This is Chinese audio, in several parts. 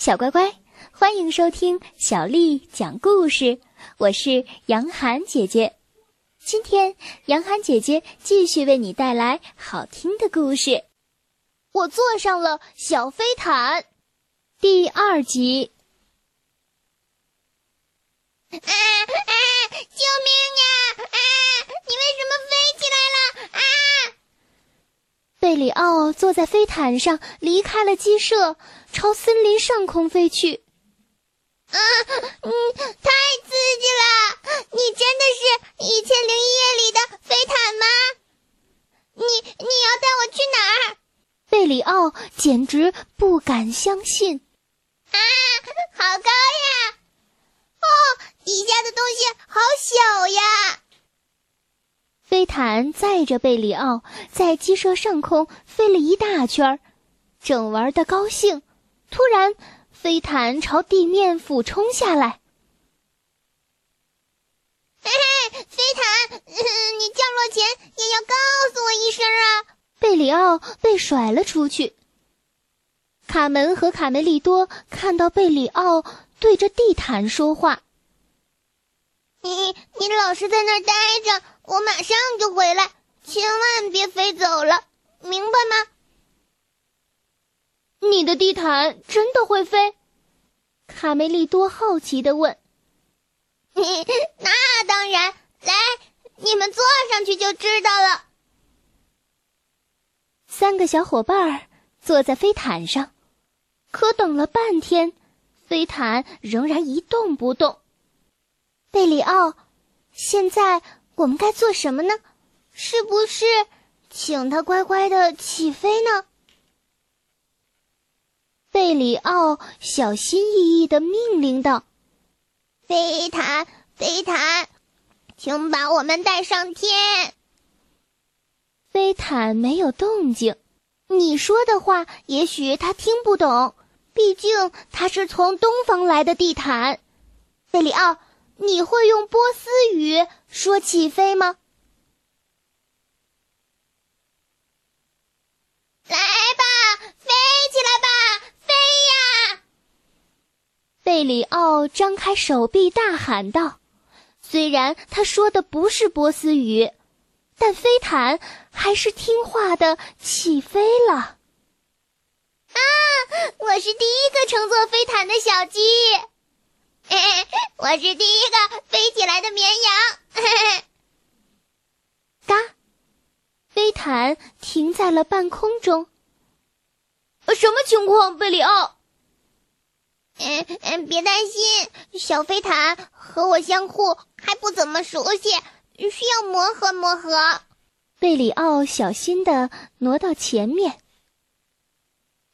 小乖乖，欢迎收听小丽讲故事。我是杨涵姐姐，今天杨涵姐姐继续为你带来好听的故事。我坐上了小飞毯，第二集。啊啊！救命啊！啊！你为什么飞起来了？啊！贝里奥坐在飞毯上，离开了鸡舍。朝森林上空飞去，啊，嗯，太刺激了！你真的是《一千零一夜》里的飞毯吗？你你要带我去哪儿？贝里奥简直不敢相信！啊，好高呀！哦，底下的东西好小呀！飞毯载着贝里奥在鸡舍上空飞了一大圈，正玩的高兴。突然，飞毯朝地面俯冲下来。嘿 嘿，飞毯，你降落前也要告诉我一声啊！贝里奥被甩了出去。卡门和卡梅利多看到贝里奥对着地毯说话：“你你老是在那儿待着，我马上就回来，千万别飞走了，明白吗？”你的地毯真的会飞？卡梅利多好奇的问。“那当然，来，你们坐上去就知道了。”三个小伙伴坐在飞毯上，可等了半天，飞毯仍然一动不动。贝里奥，现在我们该做什么呢？是不是请他乖乖的起飞呢？贝里奥小心翼翼的命令道：“飞毯，飞毯，请把我们带上天。”飞毯没有动静。你说的话，也许他听不懂，毕竟他是从东方来的地毯。贝里奥，你会用波斯语说起飞吗？来吧，飞起来吧！贝里奥张开手臂，大喊道：“虽然他说的不是波斯语，但飞毯还是听话的起飞了。”啊！我是第一个乘坐飞毯的小鸡，我是第一个飞起来的绵羊。嘎！飞毯停在了半空中。什么情况，贝里奥？嗯嗯，别担心，小飞毯和我相互还不怎么熟悉，需要磨合磨合。贝里奥小心的挪到前面。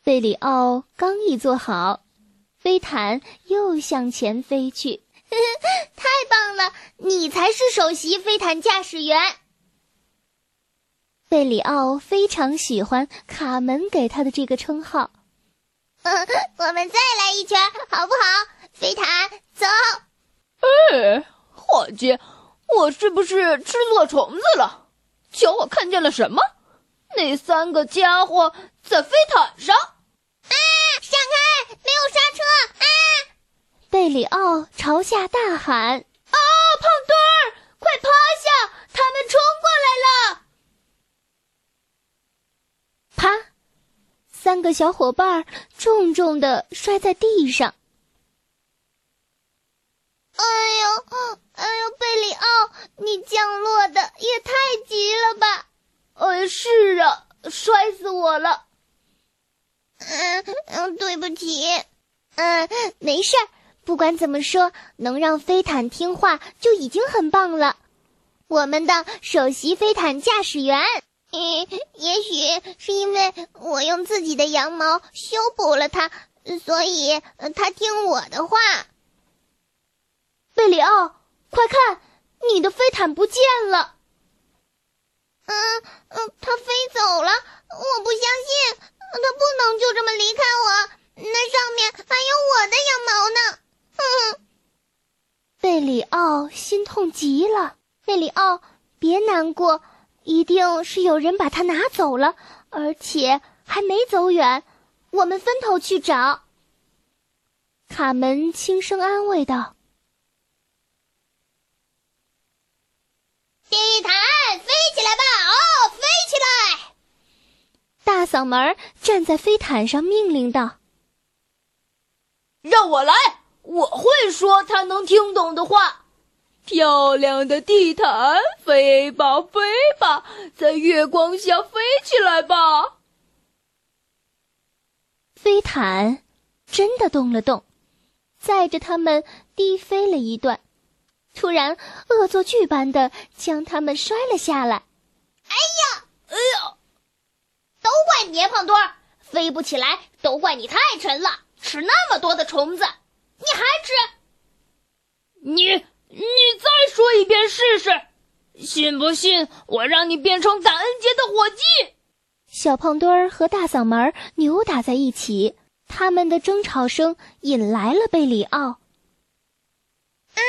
贝里奥刚一坐好，飞毯又向前飞去。太棒了，你才是首席飞毯驾驶员。贝里奥非常喜欢卡门给他的这个称号。我们再来一圈，好不好？飞毯，走！哎，伙计，我是不是吃错虫子了？瞧我看见了什么？那三个家伙在飞毯上！啊！闪开！没有刹车！啊！贝里奥朝下大喊：“啊，胖墩儿，快趴下！他们冲过来了！”三个小伙伴重重的摔在地上。哎呦，哎呦，贝里奥，你降落的也太急了吧！呃，是啊，摔死我了。嗯嗯，对不起。嗯，没事儿。不管怎么说，能让飞毯听话就已经很棒了。我们的首席飞毯驾驶员。嗯，也许是因为我用自己的羊毛修补了它，所以它听我的话。贝里奥，快看，你的飞毯不见了！嗯嗯，它飞走了，我不相信，它不能就这么离开我，那上面还有我的羊毛呢。哼！贝里奥心痛极了。贝里奥，别难过。一定是有人把它拿走了，而且还没走远。我们分头去找。卡门轻声安慰道：“地毯飞起来吧，哦，飞起来！”大嗓门站在飞毯上命令道：“让我来，我会说他能听懂的话。漂亮的地毯，飞吧，飞吧，在月光下飞起来吧。”飞毯真的动了动，载着他们低飞了一段，突然恶作剧般的将他们摔了下来。哎呀，哎呀！都怪你，胖墩儿，飞不起来，都怪你太沉了，吃那么多的虫子，你还吃？你你再说一遍试试，信不信我让你变成感恩节的火鸡？小胖墩儿和大嗓门扭打在一起，他们的争吵声引来了贝里奥。啊，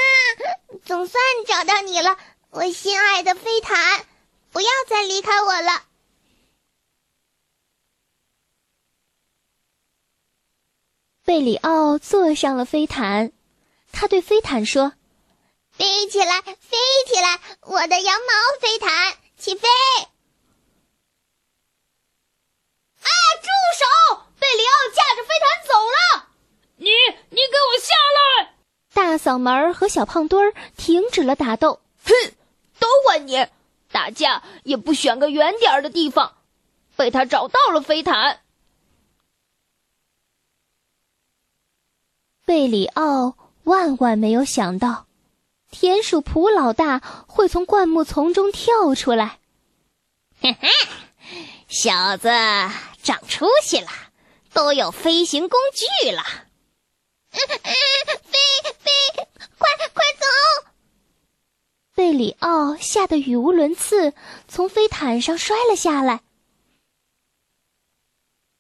总算找到你了，我心爱的飞毯，不要再离开我了。贝里奥坐上了飞毯，他对飞毯说：“飞起来，飞起来，我的羊毛飞毯，起飞！”啊住手！贝里奥驾着飞毯走了。你，你给我下来！大嗓门和小胖墩儿停止了打斗。哼，都怪你，打架也不选个远点儿的地方。被他找到了飞毯。贝里奥万万没有想到，田鼠普老大会从灌木丛中跳出来。嘿嘿，小子。长出息了，都有飞行工具了。飞飞，快快走！贝里奥吓得语无伦次，从飞毯上摔了下来。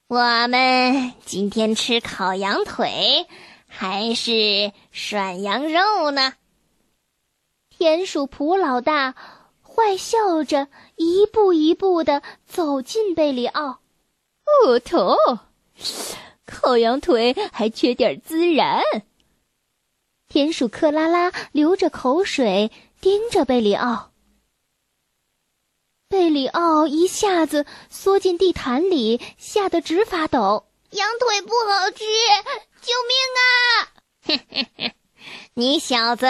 我们今天吃烤羊腿还是涮羊肉呢？田鼠普老大坏笑着，一步一步的走进贝里奥。哦，头，烤羊腿还缺点孜然。田鼠克拉拉流着口水盯着贝里奥。贝里奥一下子缩进地毯里，吓得直发抖。羊腿不好吃，救命啊！你小子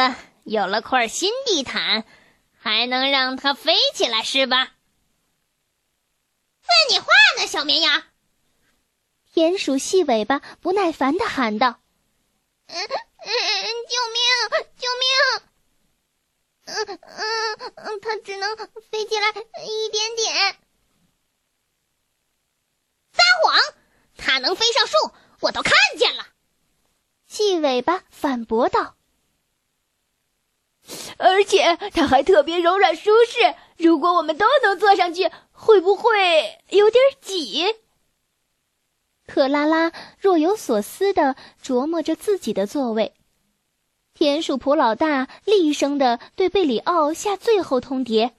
有了块新地毯，还能让它飞起来是吧？问你话呢，小绵羊！田鼠细尾巴不耐烦的喊道：“嗯嗯，救命！救命！嗯嗯嗯，它只能飞起来一点点。撒谎！它能飞上树，我都看见了。”细尾巴反驳道：“而且它还特别柔软舒适，如果我们都能坐上去。”会不会有点挤？克拉拉若有所思的琢磨着自己的座位。田鼠普老大厉声的对贝里奥下最后通牒：“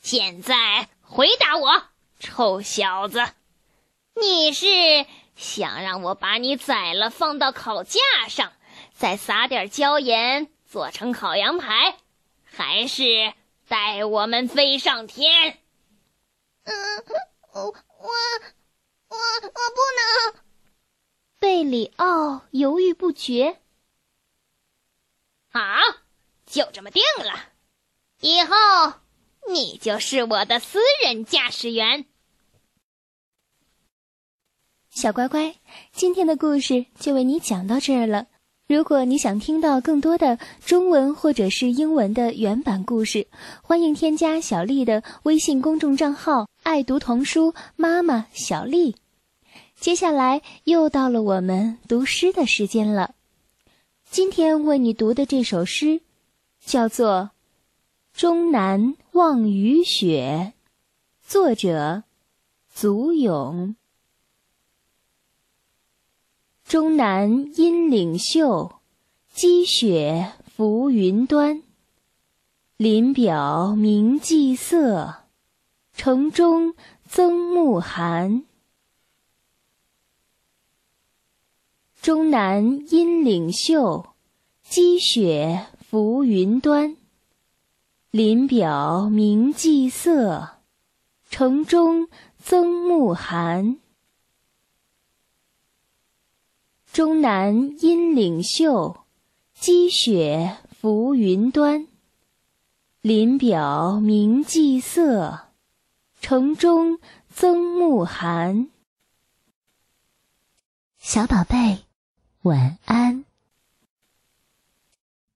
现在回答我，臭小子，你是想让我把你宰了放到烤架上，再撒点椒盐做成烤羊排，还是带我们飞上天？”嗯，我我我我不能。贝里奥犹豫不决。好，就这么定了。以后你就是我的私人驾驶员。小乖乖，今天的故事就为你讲到这儿了。如果你想听到更多的中文或者是英文的原版故事，欢迎添加小丽的微信公众账号“爱读童书妈妈小丽”。接下来又到了我们读诗的时间了。今天为你读的这首诗，叫做《终南望雨雪》，作者祖咏。终南阴岭秀，积雪浮云端。林表明霁色，城中增暮寒。终南阴岭秀，积雪浮云端。林表明霁色，城中增暮寒。终南阴岭秀，积雪浮云端。林表明霁色，城中增暮寒。小宝贝，晚安。